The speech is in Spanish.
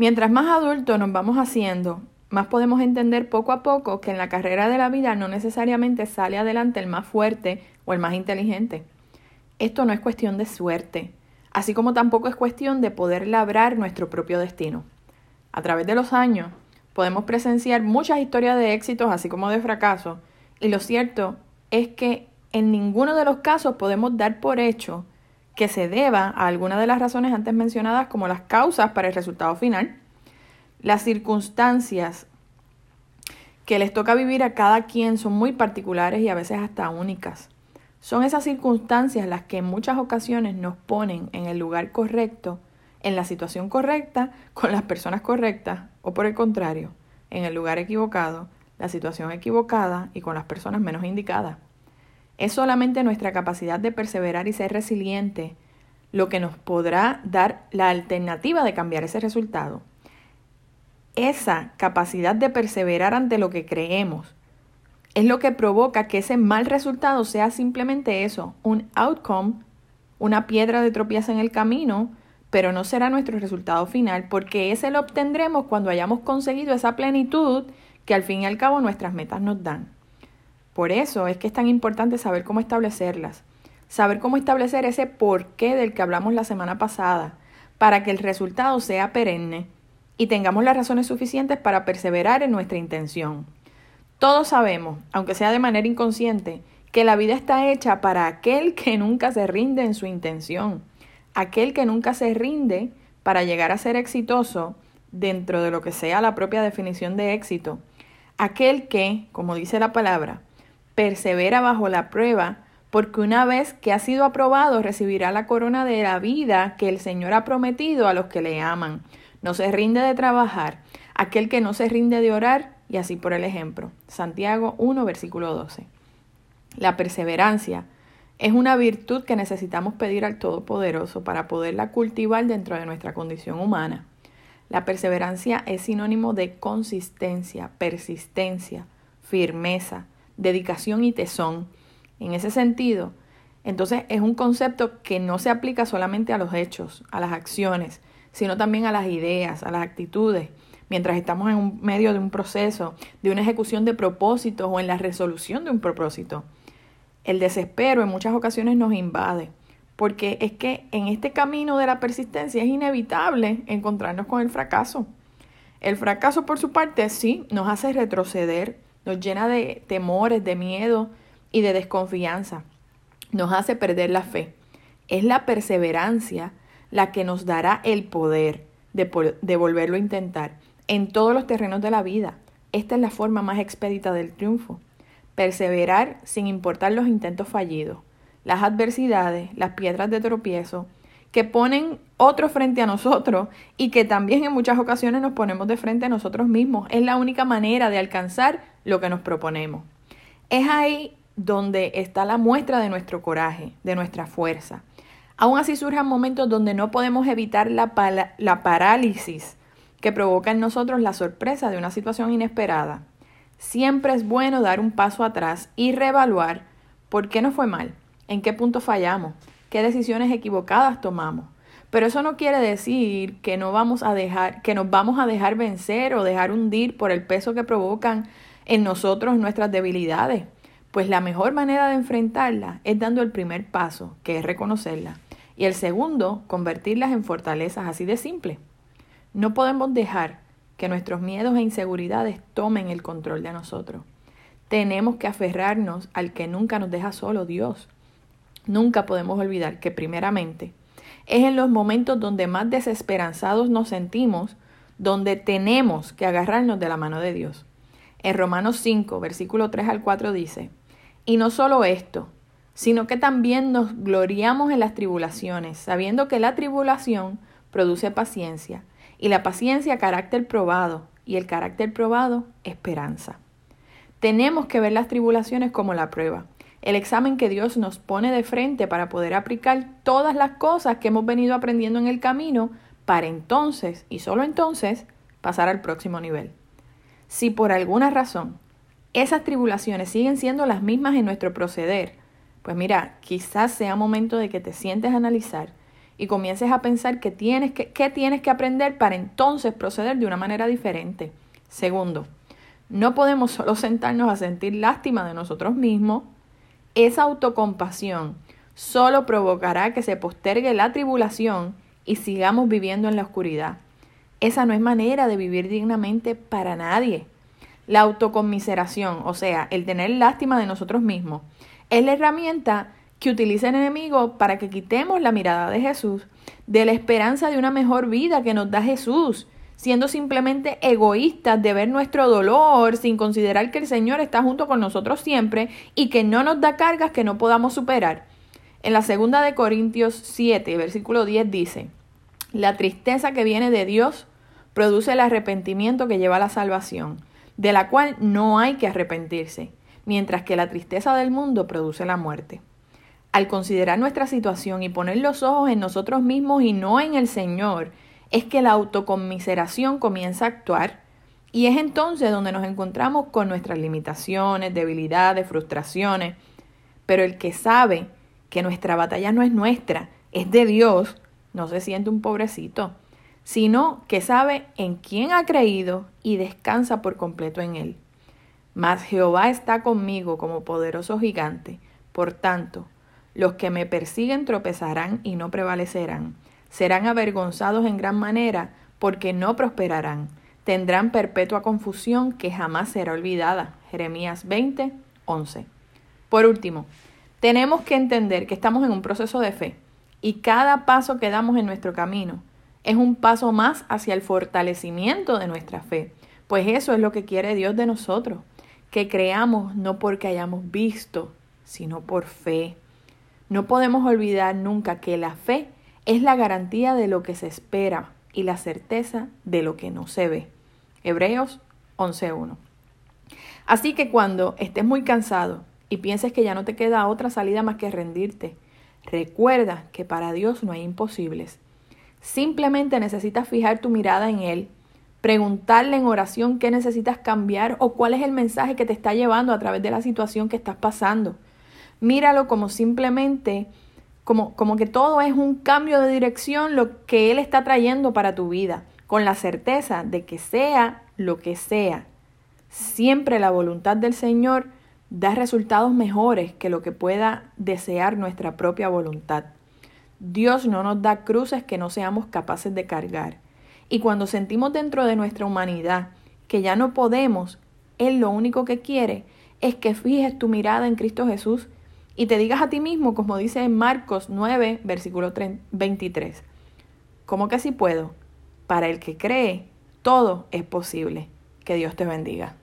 Mientras más adultos nos vamos haciendo, más podemos entender poco a poco que en la carrera de la vida no necesariamente sale adelante el más fuerte o el más inteligente. Esto no es cuestión de suerte, así como tampoco es cuestión de poder labrar nuestro propio destino. A través de los años podemos presenciar muchas historias de éxitos así como de fracasos, y lo cierto es que en ninguno de los casos podemos dar por hecho que se deba a alguna de las razones antes mencionadas como las causas para el resultado final. Las circunstancias que les toca vivir a cada quien son muy particulares y a veces hasta únicas. Son esas circunstancias las que en muchas ocasiones nos ponen en el lugar correcto, en la situación correcta, con las personas correctas, o por el contrario, en el lugar equivocado, la situación equivocada y con las personas menos indicadas. Es solamente nuestra capacidad de perseverar y ser resiliente lo que nos podrá dar la alternativa de cambiar ese resultado. Esa capacidad de perseverar ante lo que creemos es lo que provoca que ese mal resultado sea simplemente eso, un outcome, una piedra de tropiezo en el camino, pero no será nuestro resultado final porque ese lo obtendremos cuando hayamos conseguido esa plenitud que al fin y al cabo nuestras metas nos dan. Por eso es que es tan importante saber cómo establecerlas, saber cómo establecer ese porqué del que hablamos la semana pasada, para que el resultado sea perenne y tengamos las razones suficientes para perseverar en nuestra intención. Todos sabemos, aunque sea de manera inconsciente, que la vida está hecha para aquel que nunca se rinde en su intención, aquel que nunca se rinde para llegar a ser exitoso dentro de lo que sea la propia definición de éxito, aquel que, como dice la palabra, persevera bajo la prueba, porque una vez que ha sido aprobado recibirá la corona de la vida que el Señor ha prometido a los que le aman. No se rinde de trabajar, aquel que no se rinde de orar, y así por el ejemplo. Santiago 1, versículo 12. La perseverancia es una virtud que necesitamos pedir al Todopoderoso para poderla cultivar dentro de nuestra condición humana. La perseverancia es sinónimo de consistencia, persistencia, firmeza, dedicación y tesón. En ese sentido, entonces es un concepto que no se aplica solamente a los hechos, a las acciones, sino también a las ideas, a las actitudes, mientras estamos en un medio de un proceso, de una ejecución de propósitos o en la resolución de un propósito. El desespero en muchas ocasiones nos invade, porque es que en este camino de la persistencia es inevitable encontrarnos con el fracaso. El fracaso, por su parte, sí, nos hace retroceder, nos llena de temores, de miedo y de desconfianza. Nos hace perder la fe. Es la perseverancia la que nos dará el poder de, de volverlo a intentar en todos los terrenos de la vida. Esta es la forma más expedita del triunfo. Perseverar sin importar los intentos fallidos, las adversidades, las piedras de tropiezo, que ponen otro frente a nosotros y que también en muchas ocasiones nos ponemos de frente a nosotros mismos. Es la única manera de alcanzar lo que nos proponemos. Es ahí donde está la muestra de nuestro coraje, de nuestra fuerza. Aún así surjan momentos donde no podemos evitar la, la parálisis que provoca en nosotros la sorpresa de una situación inesperada. Siempre es bueno dar un paso atrás y reevaluar por qué nos fue mal, en qué punto fallamos, qué decisiones equivocadas tomamos. Pero eso no quiere decir que no vamos a dejar, que nos vamos a dejar vencer o dejar hundir por el peso que provocan en nosotros nuestras debilidades. Pues la mejor manera de enfrentarlas es dando el primer paso, que es reconocerlas, y el segundo, convertirlas en fortalezas así de simple. No podemos dejar que nuestros miedos e inseguridades tomen el control de nosotros. Tenemos que aferrarnos al que nunca nos deja solo, Dios. Nunca podemos olvidar que primeramente es en los momentos donde más desesperanzados nos sentimos, donde tenemos que agarrarnos de la mano de Dios. En Romanos 5, versículo 3 al 4 dice, y no solo esto, sino que también nos gloriamos en las tribulaciones, sabiendo que la tribulación produce paciencia, y la paciencia carácter probado, y el carácter probado esperanza. Tenemos que ver las tribulaciones como la prueba, el examen que Dios nos pone de frente para poder aplicar todas las cosas que hemos venido aprendiendo en el camino para entonces, y solo entonces, pasar al próximo nivel. Si por alguna razón esas tribulaciones siguen siendo las mismas en nuestro proceder, pues mira, quizás sea momento de que te sientes a analizar y comiences a pensar que tienes que, qué tienes que aprender para entonces proceder de una manera diferente. Segundo, no podemos solo sentarnos a sentir lástima de nosotros mismos. Esa autocompasión solo provocará que se postergue la tribulación y sigamos viviendo en la oscuridad. Esa no es manera de vivir dignamente para nadie. La autocomiseración, o sea, el tener lástima de nosotros mismos, es la herramienta que utiliza el enemigo para que quitemos la mirada de Jesús, de la esperanza de una mejor vida que nos da Jesús, siendo simplemente egoístas de ver nuestro dolor sin considerar que el Señor está junto con nosotros siempre y que no nos da cargas que no podamos superar. En la segunda de Corintios 7, versículo 10 dice, la tristeza que viene de Dios produce el arrepentimiento que lleva a la salvación, de la cual no hay que arrepentirse, mientras que la tristeza del mundo produce la muerte. Al considerar nuestra situación y poner los ojos en nosotros mismos y no en el Señor, es que la autoconmiseración comienza a actuar y es entonces donde nos encontramos con nuestras limitaciones, debilidades, frustraciones. Pero el que sabe que nuestra batalla no es nuestra, es de Dios, no se siente un pobrecito, sino que sabe en quién ha creído y descansa por completo en él. Mas Jehová está conmigo como poderoso gigante, por tanto, los que me persiguen tropezarán y no prevalecerán. Serán avergonzados en gran manera porque no prosperarán. Tendrán perpetua confusión que jamás será olvidada. Jeremías 20, 11. Por último, tenemos que entender que estamos en un proceso de fe y cada paso que damos en nuestro camino es un paso más hacia el fortalecimiento de nuestra fe, pues eso es lo que quiere Dios de nosotros, que creamos no porque hayamos visto, sino por fe. No podemos olvidar nunca que la fe es la garantía de lo que se espera y la certeza de lo que no se ve. Hebreos 11.1. Así que cuando estés muy cansado y pienses que ya no te queda otra salida más que rendirte, recuerda que para Dios no hay imposibles. Simplemente necesitas fijar tu mirada en Él, preguntarle en oración qué necesitas cambiar o cuál es el mensaje que te está llevando a través de la situación que estás pasando. Míralo como simplemente, como, como que todo es un cambio de dirección lo que Él está trayendo para tu vida, con la certeza de que sea lo que sea, siempre la voluntad del Señor da resultados mejores que lo que pueda desear nuestra propia voluntad. Dios no nos da cruces que no seamos capaces de cargar. Y cuando sentimos dentro de nuestra humanidad que ya no podemos, Él lo único que quiere es que fijes tu mirada en Cristo Jesús y te digas a ti mismo, como dice en Marcos 9, versículo 23, ¿cómo que si puedo? Para el que cree, todo es posible. Que Dios te bendiga.